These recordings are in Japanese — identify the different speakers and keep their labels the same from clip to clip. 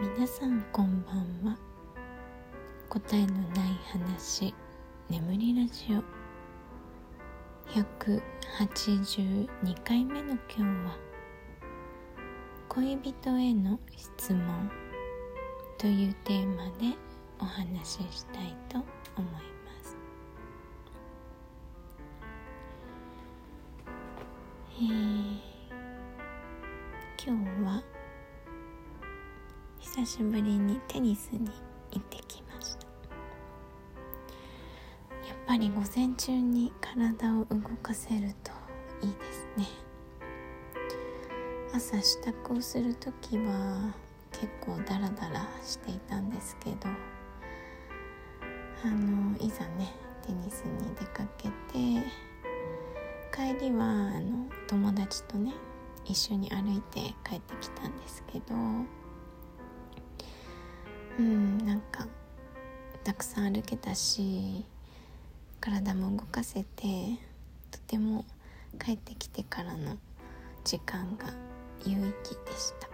Speaker 1: 皆さんこんばんは。答えのない話眠りラジオ。182回目の今日は恋人への質問というテーマでお話ししたいと思います。久しぶりにテニスに行ってきました。やっぱり午前中に体を動かせるといいですね。朝支度をする時は結構ダラダラしていたんですけどあのいざねテニスに出かけて帰りはあの友達とね一緒に歩いて帰ってきたんですけどうんなんかたくさん歩けたし体も動かせてとても帰ってきてからの時間が有意義でした。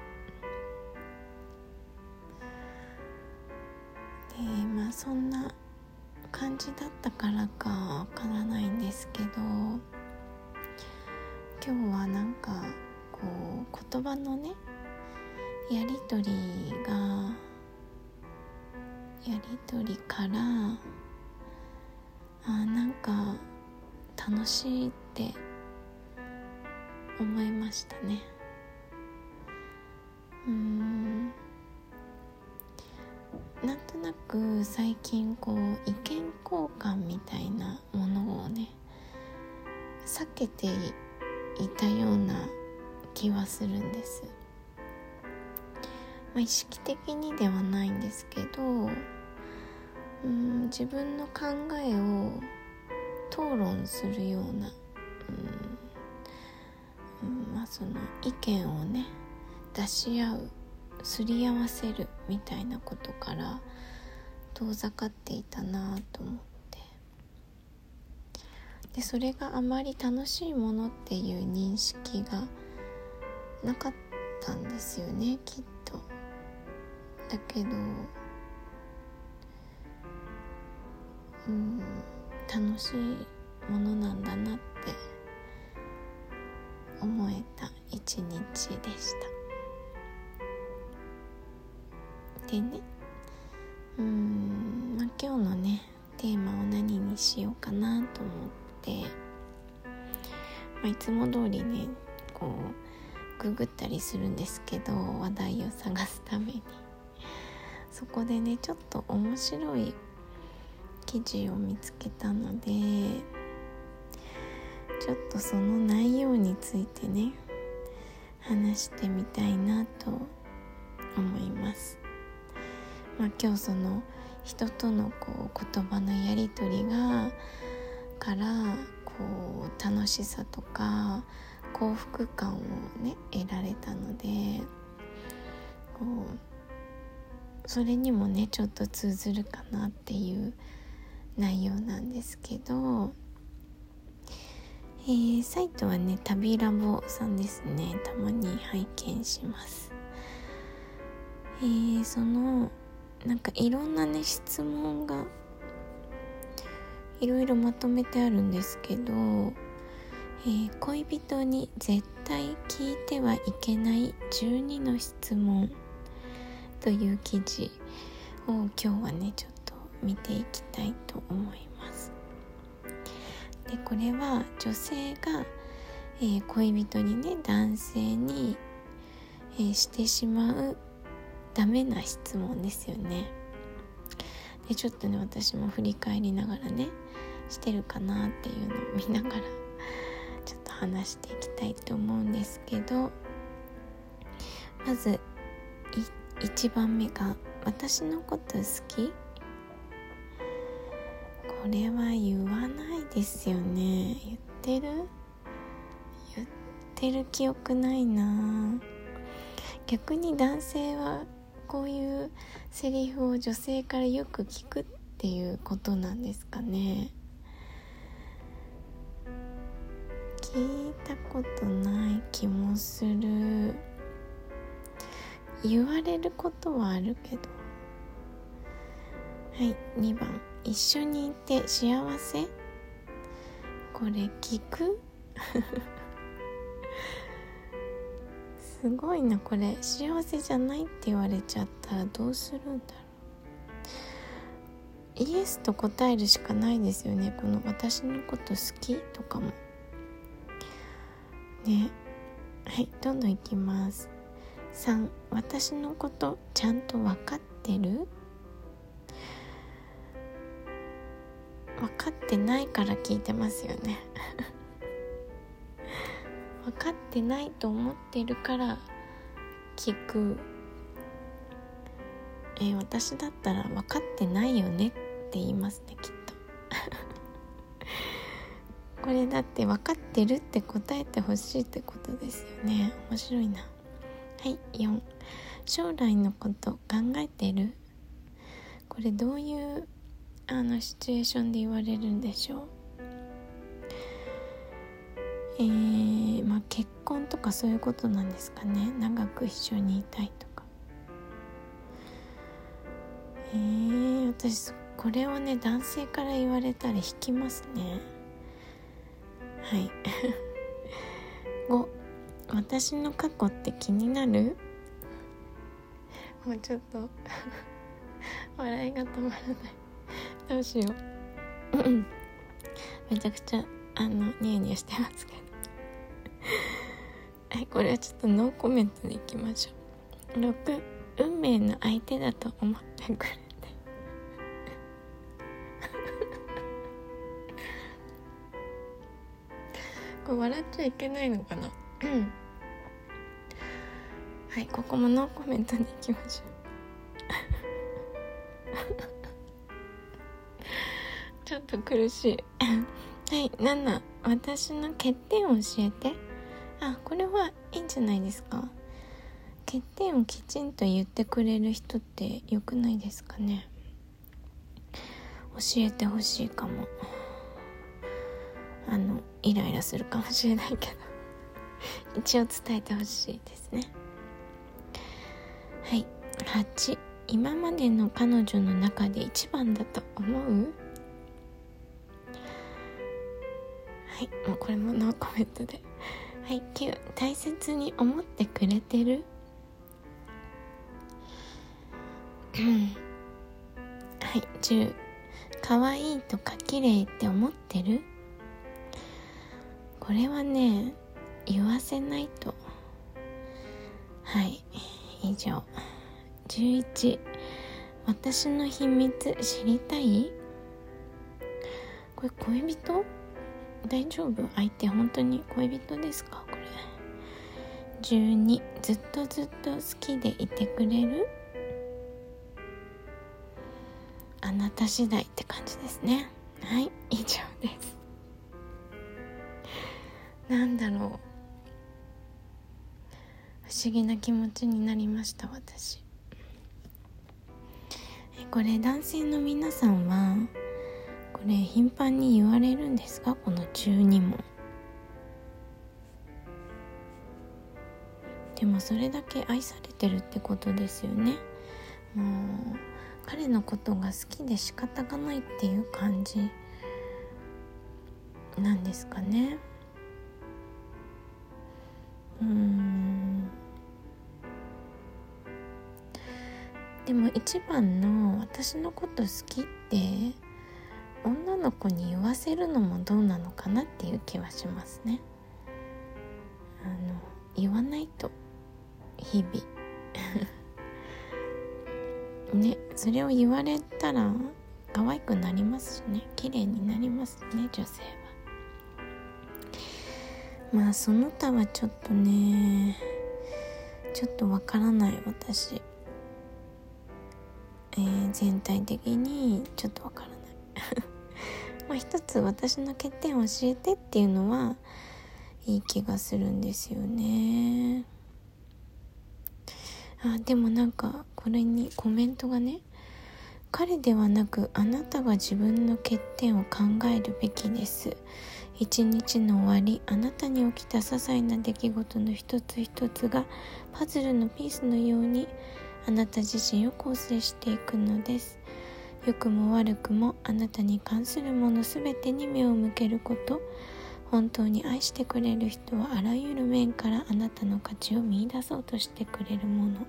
Speaker 1: でまあそんな感じだったからかわからないんですけど今日はなんかこう言葉のねやり取りがやり取りからあなんか楽しいって思いましたね。うん。なんとなく最近こう意見交換みたいなものをね避けていたような気はするんです、まあ、意識的にではないんですけどうん自分の考えを討論するような、うんまあ、その意見をね出し合うすり合わせるみたいなことから遠ざかっていたなと思ってでそれがあまり楽しいものっていう認識がなかったんですよねきっと。だけどうん楽しいものなんだなって思えた一日でした。でねうんまあ今日のねテーマを何にしようかなと思って、まあ、いつも通りねこうググったりするんですけど話題を探すために。そこでねちょっと面白い記事を見つけたのでちょっとその内容についてね話してみたいなと思います。まあ、今日その人とのこう言葉のやり取りがからこう楽しさとか幸福感をね得られたのでこうそれにもねちょっと通ずるかなっていう内容なんですけど、えー、サイトはね旅ラボさんですね。たまに拝見します。えー、そのなんかいろんなね質問がいろいろまとめてあるんですけど、えー、恋人に絶対聞いてはいけない12の質問という記事を今日はねちょっ見ていきたいと思いますでこれは女性が、えー、恋人にね男性に、えー、してしまうダメな質問ですよねでちょっとね私も振り返りながらねしてるかなっていうのを見ながらちょっと話していきたいと思うんですけどまず1番目が「私のこと好き?」れは言わないですよね。言ってる？言ってる記憶ないな。逆に男性はこういうセリフを女性からよく聞くっていうことなんですかね。聞いたことない気もする。言われることはあるけど。はい2番。一緒にいて幸せ？これ聞く？すごいなこれ幸せじゃないって言われちゃったらどうするんだろう？イエスと答えるしかないですよねこの私のこと好きとかも。ね。はいどんどんいきます。3私のことちゃんと分かってる？分かってないから聞いてますよね。分かってないと思ってるから聞く、えー、私だったら分かってないよねって言いますねきっと。これだって分かってるって答えてほしいってことですよね。面白いな。はい4将来のこと考えてる？これどういうあのシチュエーションで言われるんでしょう。えー、まあ結婚とかそういうことなんですかね。長く一緒にいたいとか。えー、私これをね男性から言われたら引きますね。はい。5私の過去って気になる？もうちょっと笑いが止まらない。どうしよう。めちゃくちゃあのニヤニヤしてますけど。はいこれはちょっとノーコメントでいきましょう。6運命の相手だと思ってくれて。これ笑っちゃいけないのかな？はいここもノーコメントでいきましょうちょっと苦しい。はい7私の欠点を教えて。あこれはいいんじゃないですか？欠点をきちんと言ってくれる人って良くないですかね？教えてほしいかも。あのイライラするかもしれないけど。一応伝えてほしいですね。はい8今までの彼女の中で一番だと思う？はい。もうこれもノーコメントで。はい。9大切に思ってくれてる？はい。10可愛いとか綺麗って思ってる？これはね言わせないと。はい。以上。11私の秘密知りたい？これ恋人？大丈夫？相手本当に恋人ですか？これ。12ずっとずっと好きでいてくれる？あなた次第って感じですね。はい以上です。なんだろう。不思議な気持ちになりました私。これ男性の皆さんはれ頻繁に言われるんですか？この12問。でもそれだけ愛されてるってことですよね。もう彼のことが好きで仕方がないっていう感じなんですかね。うん。でも一番の私のこと好きって女の子に言わせるのもどうなのかなっていう気はしますね。あの言わないと日々。ねそれを言われたら可愛くなりますしね。綺麗になりますね女性は。まあその他はちょっとねちょっとわからない私。えー、全体的にちょっとわからない。まあ一つ私の欠点を教えてっていうのはいい気がするんですよね。あでもなんかこれにコメントがね彼ではなくあなたが自分の欠点を考えるべきです。一日の終わりあなたに起きた些細な出来事の一つ一つがパズルのピースのようにあなた自身を構成していくのです。良くも悪くもあなたに関するもの全てに目を向けること。本当に愛してくれる人はあらゆる面からあなたの価値を見いだそうとしてくれるもの。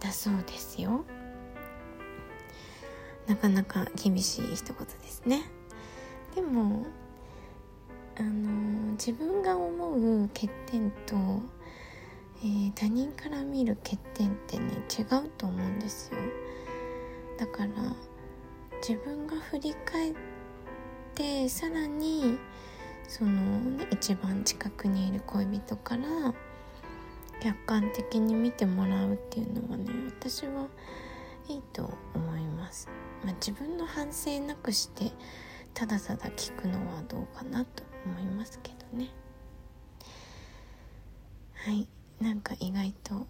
Speaker 1: だそうですよ。なかなか厳しい一言ですね。でもあの自分が思う欠点と、えー、他人から見る欠点ってね違うと思うんですよ。だから自分が振り返ってさらにその、ね、一番近くにいる恋人から客観的に見てもらうっていうのはね私はいいと思います、まあ、自分の反省なくしてただただ聞くのはどうかなと思いますけどね。はい。なんか意外と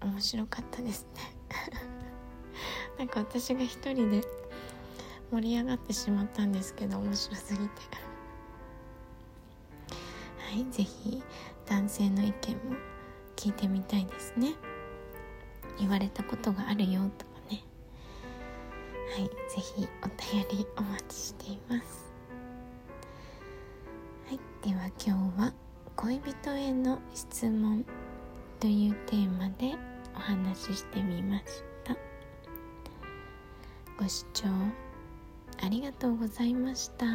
Speaker 1: 面白かったですね。なんか私が一人で盛り上がってしまったんですけど面白すぎて。はい是非男性の意見も聞いてみたいですね。言われたことがあるよとかね。はいぜひお便りお待ちしています。はいでは今日は恋人への質問というテーマでお話ししてみました。ご視聴ありがとうございました。